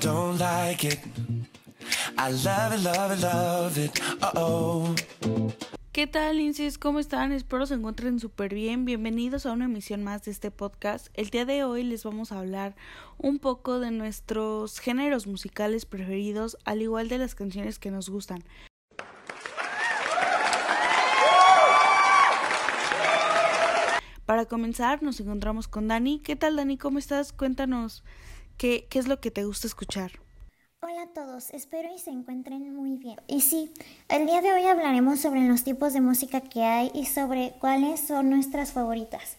don't like it. I love it, love it, love it. Oh. ¿Qué tal, Linces? ¿Cómo están? Espero se encuentren súper bien. Bienvenidos a una emisión más de este podcast. El día de hoy les vamos a hablar un poco de nuestros géneros musicales preferidos, al igual de las canciones que nos gustan. Para comenzar, nos encontramos con Dani. ¿Qué tal, Dani? ¿Cómo estás? Cuéntanos qué, qué es lo que te gusta escuchar. Hola a todos, espero y se encuentren muy bien. Y sí, el día de hoy hablaremos sobre los tipos de música que hay y sobre cuáles son nuestras favoritas.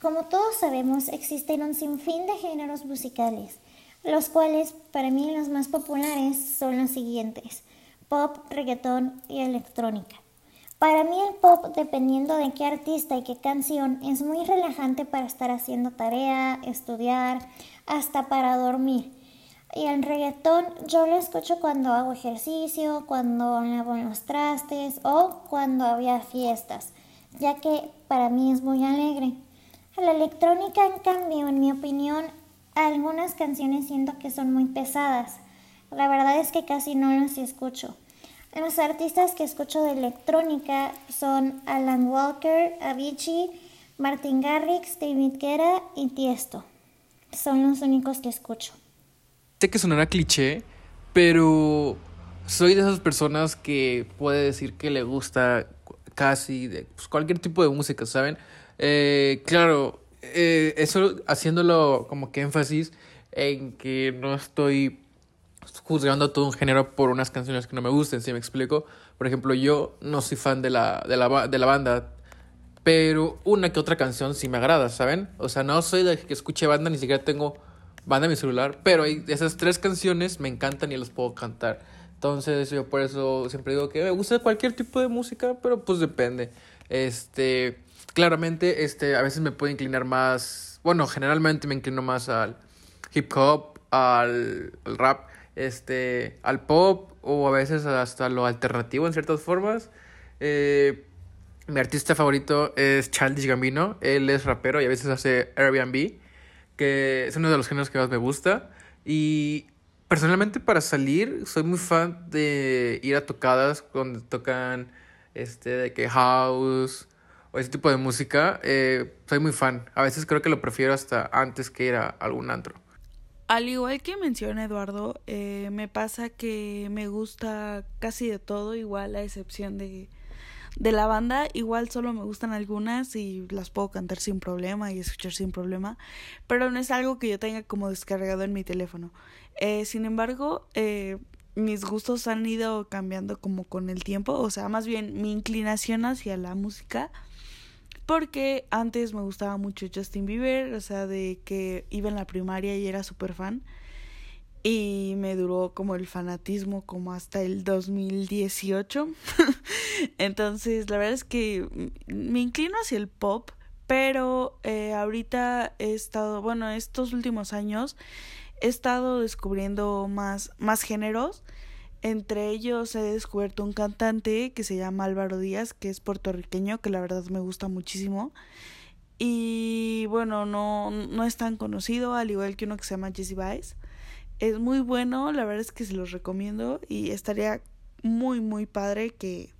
Como todos sabemos, existen un sinfín de géneros musicales, los cuales para mí los más populares son los siguientes, pop, reggaetón y electrónica. Para mí el pop, dependiendo de qué artista y qué canción, es muy relajante para estar haciendo tarea, estudiar, hasta para dormir. Y el reggaetón yo lo escucho cuando hago ejercicio, cuando lavo los trastes o cuando había fiestas, ya que para mí es muy alegre. La electrónica, en cambio, en mi opinión, algunas canciones siento que son muy pesadas. La verdad es que casi no las escucho. Los artistas que escucho de electrónica son Alan Walker, Avicii, Martin Garrix, David Guetta y Tiesto. Son los únicos que escucho. Sé que sonará cliché, pero soy de esas personas que puede decir que le gusta casi de, pues, cualquier tipo de música, ¿saben? Eh, claro, eh, eso haciéndolo como que énfasis en que no estoy juzgando todo un género por unas canciones que no me gusten, si me explico. Por ejemplo, yo no soy fan de la, de la, de la banda, pero una que otra canción sí me agrada, ¿saben? O sea, no soy de que escuche banda, ni siquiera tengo banda en mi celular, pero esas tres canciones me encantan y las puedo cantar. Entonces yo por eso siempre digo que me gusta cualquier tipo de música, pero pues depende. Este, claramente, este, a veces me puedo inclinar más, bueno, generalmente me inclino más al hip hop, al, rap, este, al pop o a veces hasta lo alternativo en ciertas formas. Eh, mi artista favorito es Childish Gambino, él es rapero y a veces hace Airbnb que es uno de los géneros que más me gusta. Y personalmente para salir soy muy fan de ir a tocadas cuando tocan este de house o ese tipo de música. Eh, soy muy fan. A veces creo que lo prefiero hasta antes que ir a algún antro. Al igual que menciona Eduardo, eh, me pasa que me gusta casi de todo, igual a excepción de de la banda igual solo me gustan algunas y las puedo cantar sin problema y escuchar sin problema, pero no es algo que yo tenga como descargado en mi teléfono. Eh, sin embargo, eh, mis gustos han ido cambiando como con el tiempo, o sea, más bien mi inclinación hacia la música, porque antes me gustaba mucho Justin Bieber, o sea, de que iba en la primaria y era súper fan y me duró como el fanatismo como hasta el 2018. Entonces, la verdad es que me inclino hacia el pop, pero eh, ahorita he estado, bueno, estos últimos años he estado descubriendo más, más géneros. Entre ellos he descubierto un cantante que se llama Álvaro Díaz, que es puertorriqueño, que la verdad me gusta muchísimo. Y bueno, no, no es tan conocido, al igual que uno que se llama Jesse Baez. Es muy bueno, la verdad es que se los recomiendo y estaría muy muy padre que,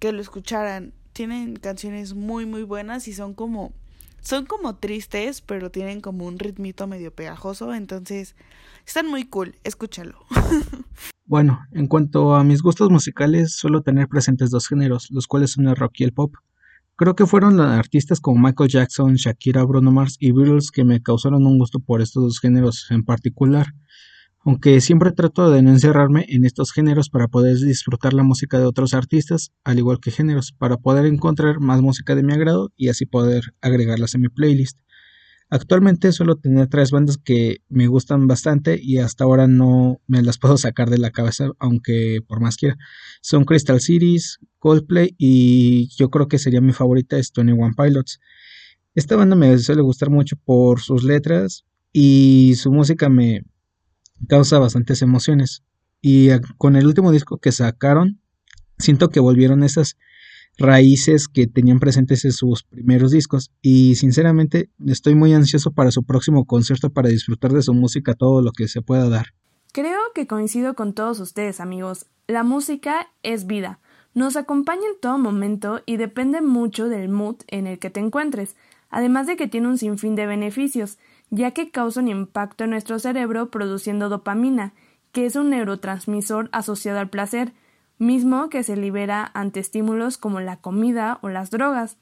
que lo escucharan. Tienen canciones muy muy buenas y son como son como tristes, pero tienen como un ritmito medio pegajoso, entonces están muy cool, escúchalo. Bueno, en cuanto a mis gustos musicales, suelo tener presentes dos géneros, los cuales son el rock y el pop. Creo que fueron artistas como Michael Jackson, Shakira, Bruno Mars y Beatles que me causaron un gusto por estos dos géneros en particular aunque siempre trato de no encerrarme en estos géneros para poder disfrutar la música de otros artistas, al igual que géneros, para poder encontrar más música de mi agrado y así poder agregarlas en mi playlist. Actualmente suelo tener tres bandas que me gustan bastante y hasta ahora no me las puedo sacar de la cabeza, aunque por más quiera. Son Crystal Cities, Coldplay y yo creo que sería mi favorita es Tony One Pilots. Esta banda me suele gustar mucho por sus letras y su música me, causa bastantes emociones. Y con el último disco que sacaron, siento que volvieron esas raíces que tenían presentes en sus primeros discos y sinceramente estoy muy ansioso para su próximo concierto para disfrutar de su música todo lo que se pueda dar. Creo que coincido con todos ustedes, amigos. La música es vida. Nos acompaña en todo momento y depende mucho del mood en el que te encuentres, además de que tiene un sinfín de beneficios, ya que causa un impacto en nuestro cerebro produciendo dopamina, que es un neurotransmisor asociado al placer, mismo que se libera ante estímulos como la comida o las drogas.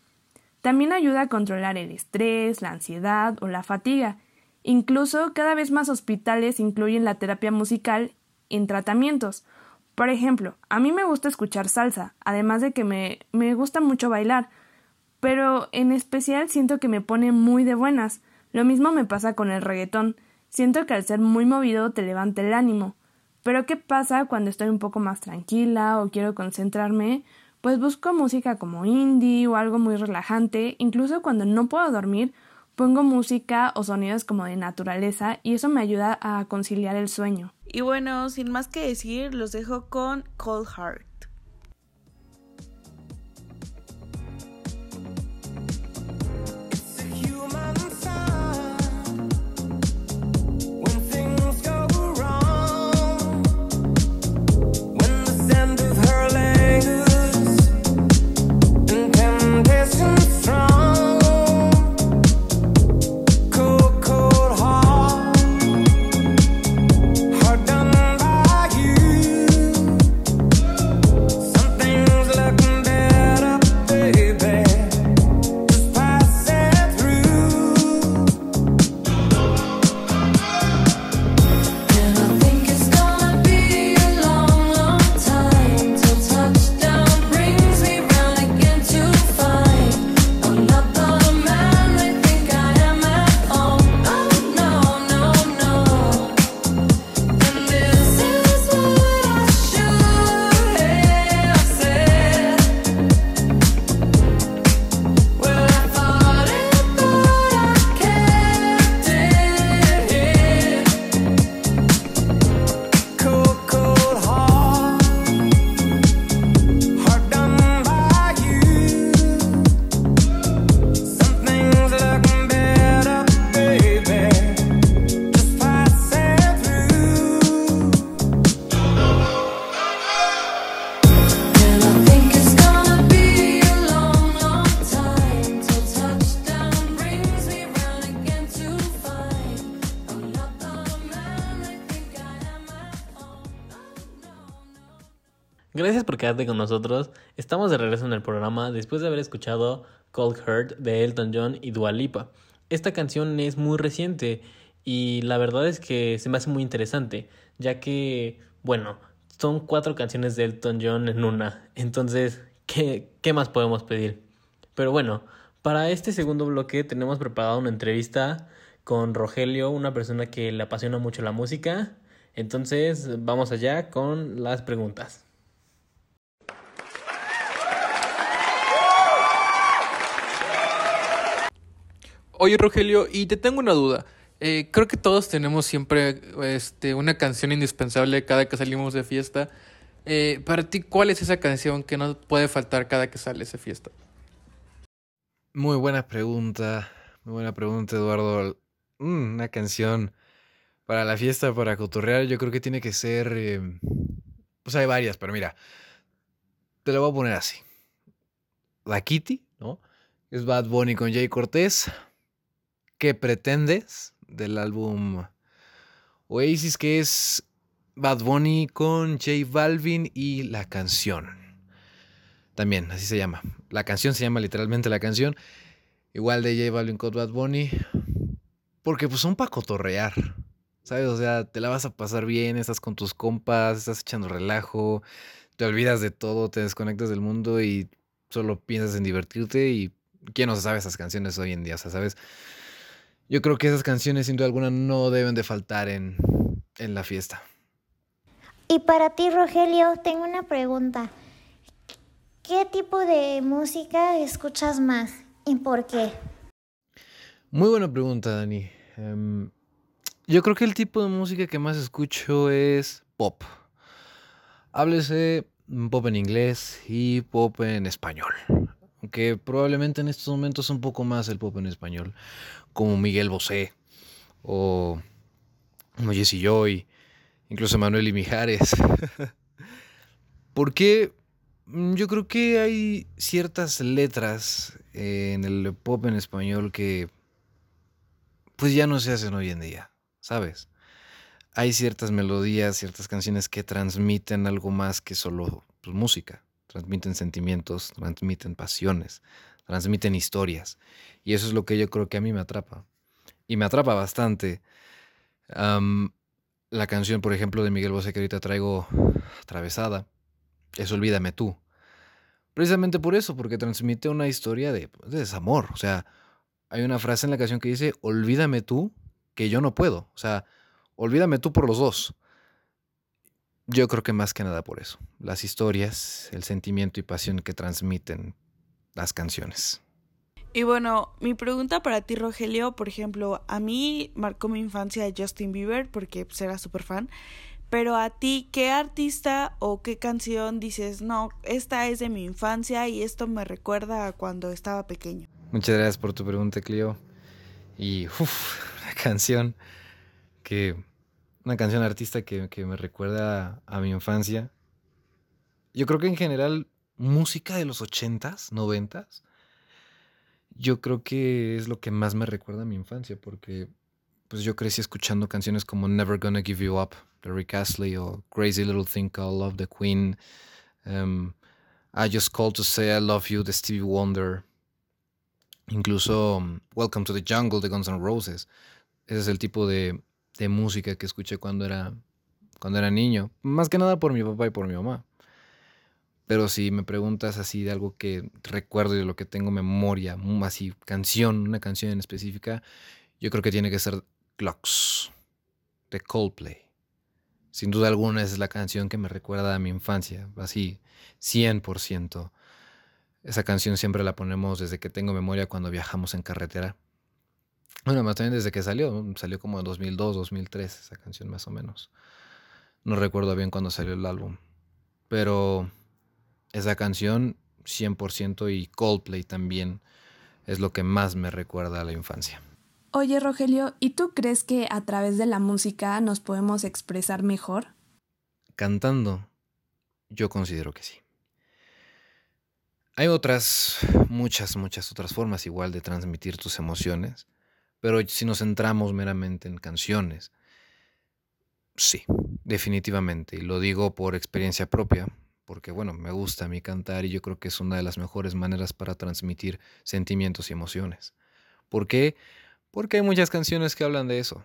También ayuda a controlar el estrés, la ansiedad o la fatiga. Incluso cada vez más hospitales incluyen la terapia musical en tratamientos. Por ejemplo, a mí me gusta escuchar salsa, además de que me, me gusta mucho bailar, pero en especial siento que me pone muy de buenas. Lo mismo me pasa con el reggaetón. Siento que al ser muy movido te levanta el ánimo. Pero ¿qué pasa cuando estoy un poco más tranquila o quiero concentrarme? Pues busco música como indie o algo muy relajante, incluso cuando no puedo dormir, pongo música o sonidos como de naturaleza y eso me ayuda a conciliar el sueño. Y bueno, sin más que decir, los dejo con Cold Heart. Gracias por quedarte con nosotros. Estamos de regreso en el programa después de haber escuchado Cold Heart de Elton John y Dua Lipa. Esta canción es muy reciente y la verdad es que se me hace muy interesante, ya que, bueno, son cuatro canciones de Elton John en una. Entonces, ¿qué, qué más podemos pedir? Pero bueno, para este segundo bloque tenemos preparado una entrevista con Rogelio, una persona que le apasiona mucho la música. Entonces, vamos allá con las preguntas. Oye, Rogelio, y te tengo una duda. Eh, creo que todos tenemos siempre este, una canción indispensable cada que salimos de fiesta. Eh, para ti, ¿cuál es esa canción que no puede faltar cada que sales de fiesta? Muy buena pregunta. Muy buena pregunta, Eduardo. Mm, una canción para la fiesta, para cotorrear, yo creo que tiene que ser. Eh, pues hay varias, pero mira. Te lo voy a poner así. La Kitty, ¿no? Es Bad Bunny con Jay Cortés. ¿Qué pretendes? Del álbum Oasis, que es Bad Bunny con J Balvin y la canción. También, así se llama. La canción se llama literalmente la canción. Igual de J Balvin con Bad Bunny. Porque pues son para cotorrear. ¿Sabes? O sea, te la vas a pasar bien, estás con tus compas, estás echando relajo, te olvidas de todo, te desconectas del mundo y solo piensas en divertirte. Y quién no sabe esas canciones hoy en día, o sea, ¿sabes? Yo creo que esas canciones, sin duda alguna, no deben de faltar en, en la fiesta. Y para ti, Rogelio, tengo una pregunta. ¿Qué tipo de música escuchas más y por qué? Muy buena pregunta, Dani. Em, yo creo que el tipo de música que más escucho es pop. Háblese pop en inglés y pop en español. Aunque probablemente en estos momentos un poco más el pop en español como Miguel Bosé o Jesse Joy incluso Manuel y Mijares. ¿Por qué? Mm, yo creo que hay ciertas letras en el pop en español que pues ya no se hacen hoy en día, ¿sabes? Hay ciertas melodías, ciertas canciones que transmiten algo más que solo pues, música, transmiten sentimientos, transmiten pasiones, transmiten historias. Y eso es lo que yo creo que a mí me atrapa. Y me atrapa bastante. la canción, por ejemplo, de Miguel Bosé que ahorita traigo atravesada, es Olvídame tú. Precisamente por eso, porque transmite una historia de, de desamor. O sea, hay una frase en la canción que dice, olvídame tú, que yo no puedo. O sea, olvídame tú por los dos. Yo creo que más que nada por eso. Las historias, el sentimiento y pasión que transmiten las canciones. Y bueno, mi pregunta para ti, Rogelio, por ejemplo, a mí marcó mi infancia Justin Bieber porque pues, era súper fan. Pero a ti, ¿qué artista o qué canción dices, no, esta es de mi infancia y esto me recuerda a cuando estaba pequeño? Muchas gracias por tu pregunta, Clio. Y, uff, una canción que, una canción artista que, que me recuerda a mi infancia. Yo creo que en general, música de los ochentas, noventas, yo creo que es lo que más me recuerda a mi infancia, porque pues yo crecí escuchando canciones como Never Gonna Give You Up de Rick Astley o Crazy Little Thing Called Love the Queen. Um, I Just Called to Say I Love You de Stevie Wonder. Incluso um, Welcome to the Jungle de Guns N' Roses. Ese es el tipo de, de música que escuché cuando era, cuando era niño. Más que nada por mi papá y por mi mamá. Pero si me preguntas así de algo que recuerdo y de lo que tengo memoria, así canción, una canción en específica, yo creo que tiene que ser Clocks de Coldplay. Sin duda alguna es la canción que me recuerda a mi infancia, así 100%. Esa canción siempre la ponemos desde que tengo memoria cuando viajamos en carretera. Bueno, más también desde que salió, salió como en 2002, 2003 esa canción más o menos. No recuerdo bien cuándo salió el álbum. Pero esa canción 100% y Coldplay también es lo que más me recuerda a la infancia. Oye Rogelio, ¿y tú crees que a través de la música nos podemos expresar mejor? Cantando, yo considero que sí. Hay otras, muchas, muchas otras formas igual de transmitir tus emociones, pero si nos centramos meramente en canciones, sí, definitivamente, y lo digo por experiencia propia, porque bueno, me gusta a mí cantar y yo creo que es una de las mejores maneras para transmitir sentimientos y emociones. ¿Por qué? Porque hay muchas canciones que hablan de eso,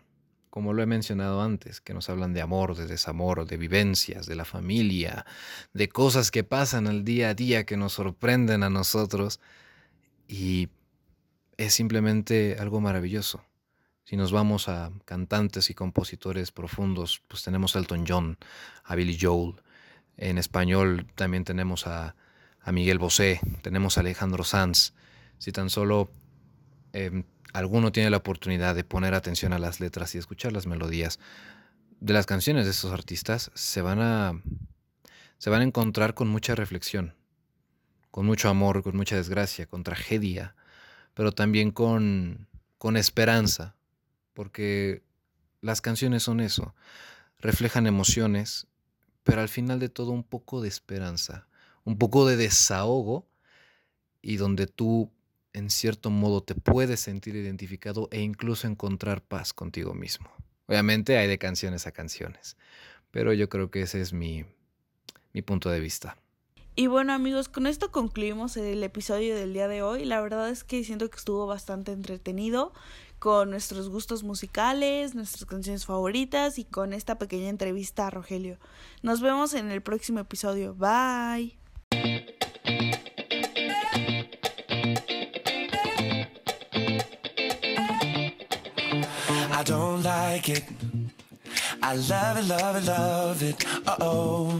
como lo he mencionado antes, que nos hablan de amor, de desamor, de vivencias, de la familia, de cosas que pasan al día a día que nos sorprenden a nosotros y es simplemente algo maravilloso. Si nos vamos a cantantes y compositores profundos, pues tenemos a Elton John, a Billy Joel. En español también tenemos a, Miguel Bosé, tenemos a Alejandro Sanz. Si tan solo em, alguno tiene la oportunidad de poner atención a las letras y escuchar las melodías de las canciones de estos artistas, se van a, se van a encontrar con mucha reflexión, con mucho amor, con mucha desgracia, con tragedia, pero también con, con esperanza, porque las canciones son eso, reflejan emociones, pero al final de todo un poco de esperanza, un poco de desahogo y donde tú en cierto modo te puedes sentir identificado e incluso encontrar paz contigo mismo. Obviamente hay de canciones a canciones, pero yo creo que ese es mi, mi punto de vista. Y bueno amigos, con esto concluimos el episodio del día de hoy. La verdad es que siento que estuvo bastante entretenido con nuestros gustos musicales, nuestras canciones favoritas y con esta pequeña entrevista a Rogelio. Nos vemos en el próximo episodio. Bye. I don't like it. I love it, love love it. Uh oh.